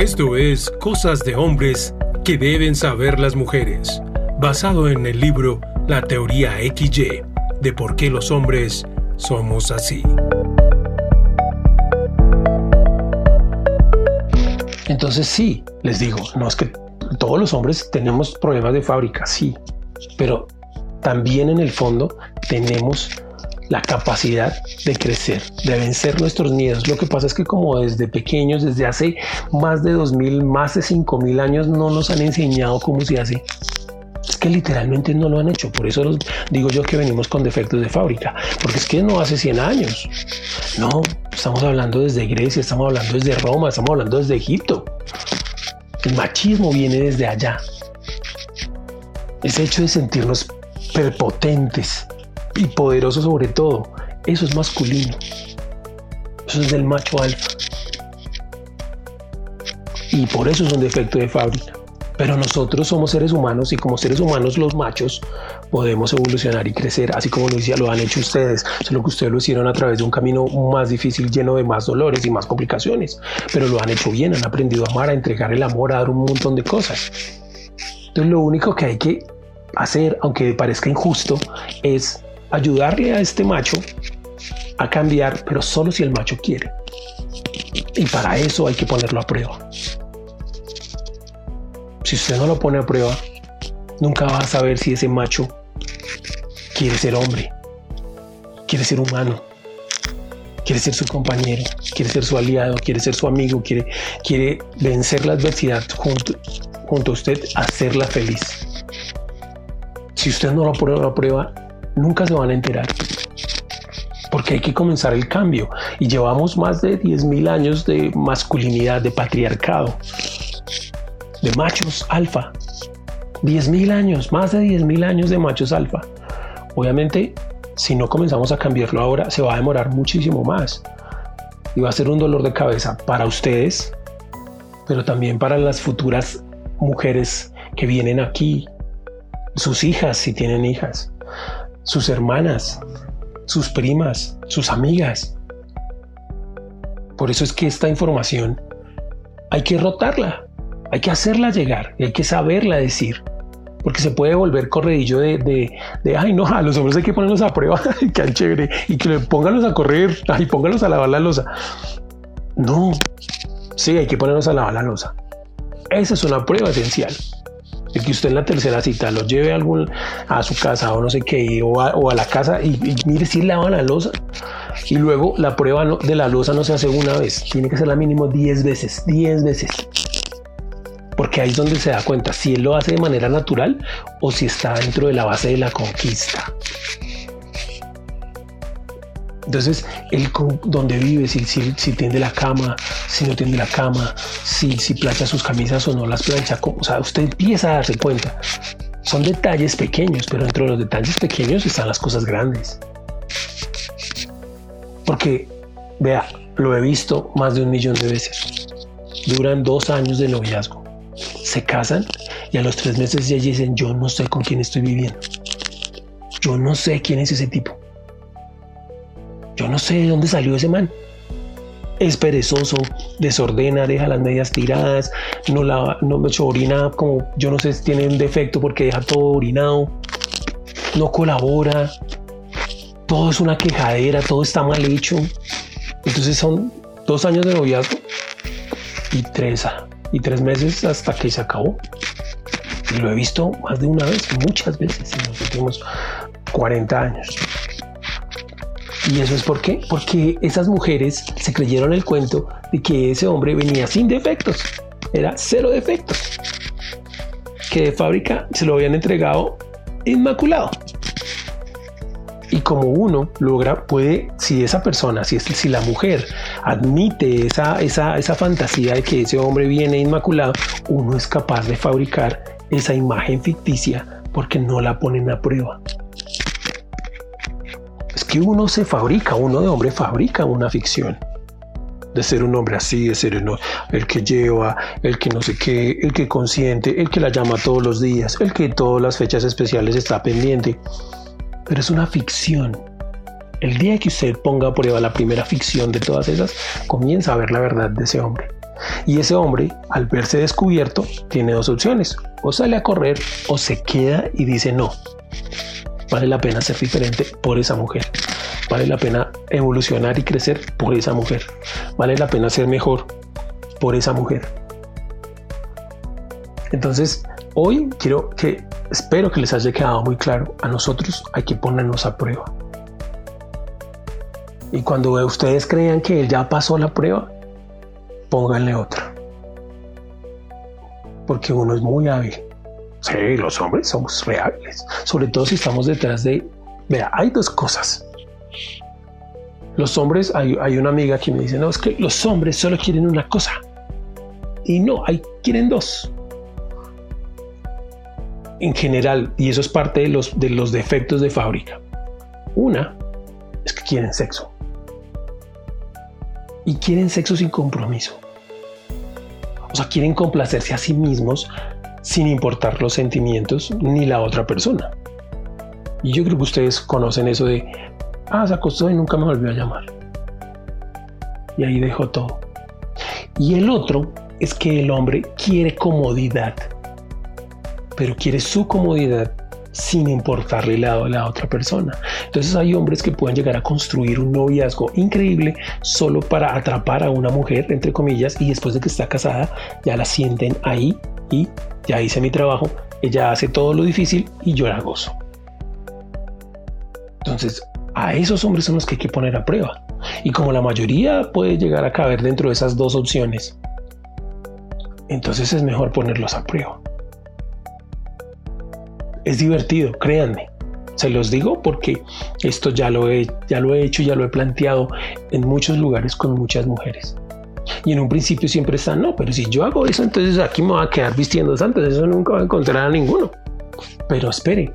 Esto es Cosas de Hombres que deben saber las mujeres, basado en el libro La teoría XY de por qué los hombres somos así. Entonces sí, les digo, no es que todos los hombres tenemos problemas de fábrica, sí, pero también en el fondo tenemos la capacidad de crecer, de vencer nuestros miedos. Lo que pasa es que como desde pequeños, desde hace más de 2000, más de 5000 años, no nos han enseñado cómo se hace. Es que literalmente no lo han hecho. Por eso digo yo que venimos con defectos de fábrica. Porque es que no hace 100 años. No, estamos hablando desde Grecia, estamos hablando desde Roma, estamos hablando desde Egipto. El machismo viene desde allá. Ese hecho de sentirnos prepotentes, y poderoso sobre todo. Eso es masculino. Eso es del macho alfa. Y por eso es un defecto de fábrica. Pero nosotros somos seres humanos y como seres humanos los machos podemos evolucionar y crecer, así como lo, lo han hecho ustedes, solo que ustedes lo hicieron a través de un camino más difícil, lleno de más dolores y más complicaciones, pero lo han hecho bien, han aprendido a amar, a entregar el amor, a dar un montón de cosas. Entonces lo único que hay que hacer, aunque parezca injusto, es ayudarle a este macho a cambiar, pero solo si el macho quiere. Y para eso hay que ponerlo a prueba. Si usted no lo pone a prueba, nunca va a saber si ese macho quiere ser hombre, quiere ser humano, quiere ser su compañero, quiere ser su aliado, quiere ser su amigo, quiere, vencer la adversidad junto, junto a usted, hacerla feliz. Si usted no lo pone a prueba, nunca se van a enterar. Porque hay que comenzar el cambio. Y llevamos más de 10.000 años de masculinidad, de patriarcado, de machos alfa. 10.000 años, más de 10.000 años de machos alfa. Obviamente, si no comenzamos a cambiarlo ahora, se va a demorar muchísimo más. Y va a ser un dolor de cabeza para ustedes, pero también para las futuras mujeres que vienen aquí, sus hijas si tienen hijas sus hermanas, sus primas, sus amigas. Por eso es que esta información hay que rotarla, hay que hacerla llegar y hay que saberla decir. Porque se puede volver corredillo de, de, ay, no, a los hombres hay que ponerlos a prueba, que chévere, y que pónganlos a correr, ay, pónganlos a lavar la losa. No, sí, hay que ponerlos a lavar la losa. Esa es una prueba esencial de que usted en la tercera cita lo lleve a, algún, a su casa o no sé qué, o a, la casa y, mire si lava la losa. Y luego la prueba de la losa no se hace una vez, tiene que ser la mínimo 10 veces, 10 veces. Porque ahí es donde se da cuenta si él lo hace de manera natural o si está dentro de la base de la conquista. Entonces, él donde vive, si, si, tiende la cama, si no tiende la cama, si, si plancha sus camisas o no las plancha, o sea, usted empieza a darse cuenta. Son detalles pequeños, pero dentro de los detalles pequeños están las cosas grandes. Porque, vea, lo he visto más de un millón de veces. Duran dos años de noviazgo. Se casan y a los tres meses ya dicen, yo no sé con quién estoy viviendo. Yo no sé quién es ese tipo. Yo no sé de dónde salió ese man. Es perezoso, desordena, deja las medias tiradas, no la no orina como yo no sé si tiene un defecto porque deja todo orinado, no colabora, todo es una quejadera, todo está mal hecho. Entonces son dos años de noviazgo y tres, y tres meses hasta que se acabó. Y lo he visto más de una vez, muchas veces en los últimos 40 años. ¿Y eso es por qué? Porque esas mujeres se creyeron el cuento de que ese hombre venía sin defectos. Era cero defectos. Que de fábrica se lo habían entregado inmaculado. Y como uno logra, puede, si esa persona, si, si la mujer admite esa, esa, esa fantasía de que ese hombre viene inmaculado, uno es capaz de fabricar esa imagen ficticia porque no la ponen a prueba que uno se fabrica, uno de hombre fabrica una ficción de ser un hombre así, de ser el, que lleva, el que no sé qué, el que consiente, el que la llama todos los días, el que todas las fechas especiales está pendiente. Pero es una ficción. El día que usted ponga a prueba la primera ficción de todas esas, comienza a ver la verdad de ese hombre. Y ese hombre, al verse descubierto, tiene dos opciones. O sale a correr o se queda y dice no. Vale la pena ser diferente por esa mujer. Vale la pena evolucionar y crecer por esa mujer. Vale la pena ser mejor por esa mujer. Entonces, hoy quiero que, espero que les haya quedado muy claro, a nosotros hay que ponernos a prueba. Y cuando ustedes crean que él ya pasó la prueba, pónganle otra. Porque uno es muy hábil. Sí, los hombres somos reales. Sobre todo si estamos detrás de... Vea, hay dos cosas. Los hombres, hay, hay una amiga que me dice, no, es que los hombres solo quieren una cosa. Y no, hay, quieren dos. En general, y eso es parte de los, de los defectos de fábrica. Una es que quieren sexo y quieren sexo sin compromiso. O sea, quieren complacerse a sí mismos sin importar los sentimientos ni la otra persona. Y yo creo que ustedes conocen eso de, ah, se acostó y nunca me volvió a llamar. Y ahí dejó todo. Y el otro es que el hombre quiere comodidad, pero quiere su comodidad sin importarle el lado de la otra persona. Entonces hay hombres que pueden llegar a construir un noviazgo increíble solo para atrapar a una mujer, entre comillas, y después de que está casada, ya la sienten ahí y ya hice mi trabajo, ella hace todo lo difícil y yo la gozo. Entonces, a esos hombres son los que hay que poner a prueba. Y como la mayoría puede llegar a caber dentro de esas dos opciones, entonces es mejor ponerlos a prueba. Es divertido, créanme. Se los digo porque esto ya lo he, ya lo he hecho, ya lo he planteado en muchos lugares con muchas mujeres. Y en un principio siempre está, no, pero si yo hago eso, entonces aquí me voy a quedar vistiendo santos, eso nunca va a encontrar a ninguno. Pero espere,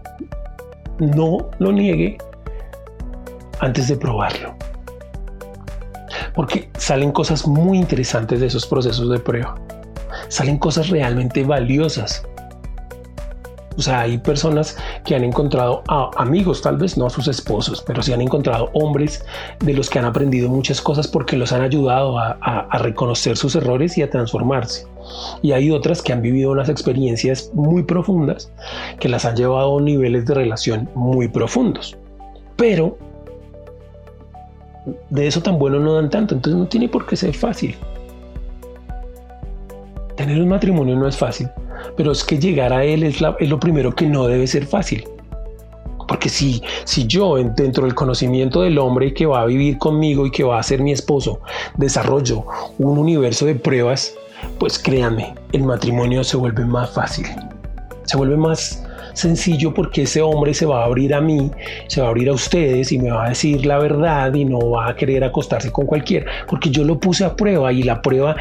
no lo niegue antes de probarlo. Porque salen cosas muy interesantes de esos procesos de prueba. Salen cosas realmente valiosas o sea, hay personas que han encontrado a amigos, tal vez no a sus esposos, pero sí han encontrado hombres de los que han aprendido muchas cosas porque los han ayudado a, reconocer sus errores y a transformarse. Y hay otras que han vivido unas experiencias muy profundas que las han llevado a niveles de relación muy profundos. Pero de eso tan bueno no dan tanto, entonces no tiene por qué ser fácil. Tener un matrimonio no es fácil, pero es que llegar a él es, lo primero que no debe ser fácil. Porque si, si yo dentro del conocimiento del hombre que va a vivir conmigo y que va a ser mi esposo desarrollo un universo de pruebas, pues créanme, el matrimonio se vuelve más fácil. Se vuelve más sencillo porque ese hombre se va a abrir a mí, se va a abrir a ustedes y me va a decir la verdad y no va a querer acostarse con cualquiera, porque yo lo puse a prueba y la prueba,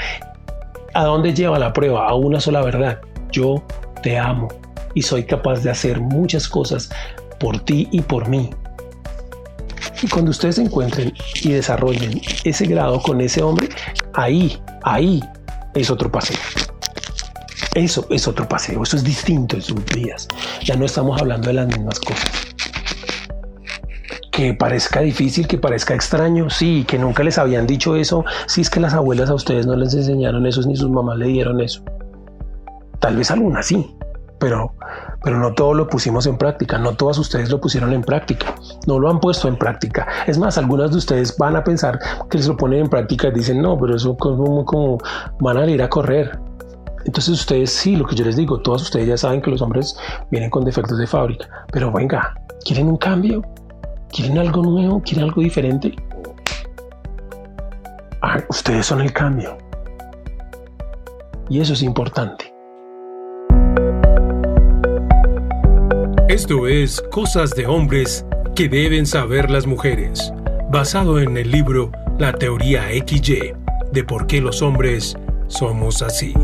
¿a dónde lleva la prueba? A una sola verdad yo te amo y soy capaz de hacer muchas cosas por ti y por mí. Y cuando ustedes encuentren y desarrollen ese grado con ese hombre, ahí, ahí es otro paseo. Eso es otro paseo, eso es distinto en sus vidas. Ya no estamos hablando de las mismas cosas. Que parezca difícil, que parezca extraño, sí, que nunca les habían dicho eso, sí es que las abuelas a ustedes no les enseñaron eso, ni sus mamás le dieron eso. Tal vez algunas sí, pero, pero no todo lo pusimos en práctica, no todas ustedes lo pusieron en práctica, no lo han puesto en práctica. Es más, algunas de ustedes van a pensar que les lo ponen en práctica y dicen, no, pero eso como, como van a ir a correr. Entonces ustedes sí, lo que yo les digo, todos ustedes ya saben que los hombres vienen con defectos de fábrica, pero venga, ¿quieren un cambio? ¿Quieren algo nuevo? ¿Quieren algo diferente? Ah, ustedes son el cambio. Y eso es importante. Esto es Cosas de Hombres que deben saber las mujeres, basado en el libro La Teoría XY de por qué los hombres somos así.